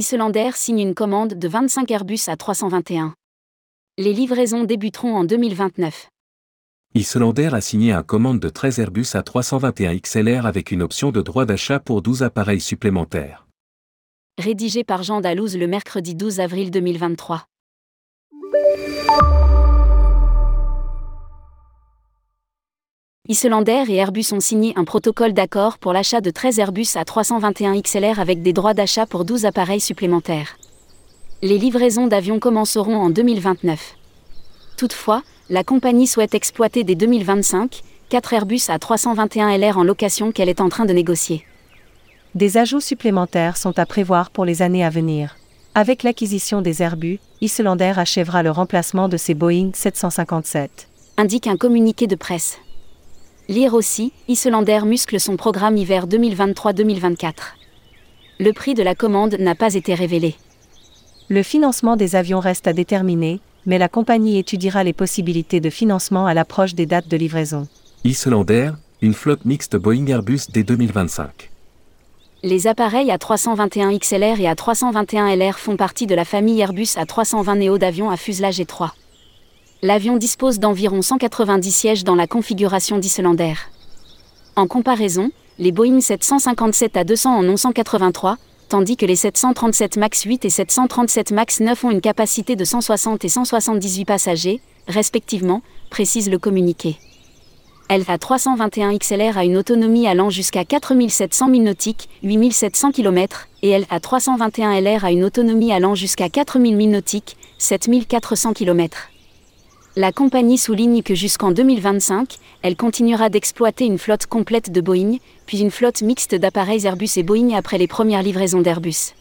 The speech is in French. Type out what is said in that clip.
Islander signe une commande de 25 Airbus A321. Les livraisons débuteront en 2029. Islander a signé un commande de 13 Airbus A321 XLR avec une option de droit d'achat pour 12 appareils supplémentaires. Rédigé par Jean Dalouse le mercredi 12 avril 2023. Islander et Airbus ont signé un protocole d'accord pour l'achat de 13 Airbus A321 XLR avec des droits d'achat pour 12 appareils supplémentaires. Les livraisons d'avions commenceront en 2029. Toutefois, la compagnie souhaite exploiter dès 2025 4 Airbus A321 LR en location qu'elle est en train de négocier. Des ajouts supplémentaires sont à prévoir pour les années à venir. Avec l'acquisition des Airbus, Islander achèvera le remplacement de ses Boeing 757. Indique un communiqué de presse. Lire aussi, Islander muscle son programme hiver 2023-2024. Le prix de la commande n'a pas été révélé. Le financement des avions reste à déterminer, mais la compagnie étudiera les possibilités de financement à l'approche des dates de livraison. Islander, une flotte mixte Boeing Airbus dès 2025. Les appareils A321 XLR et A321 LR font partie de la famille Airbus A320 Neo d'avions à fuselage étroit l'avion dispose d'environ 190 sièges dans la configuration d'Islander. En comparaison, les Boeing 757 à 200 en ont 183, tandis que les 737 MAX 8 et 737 MAX 9 ont une capacité de 160 et 178 passagers, respectivement, précise le communiqué. a 321 XLR a une autonomie allant jusqu'à 4700 milles nautiques, 8700 km, et a 321 LR a une autonomie allant jusqu'à 4000 milles nautiques, 7400 km. La compagnie souligne que jusqu'en 2025, elle continuera d'exploiter une flotte complète de Boeing, puis une flotte mixte d'appareils Airbus et Boeing après les premières livraisons d'Airbus.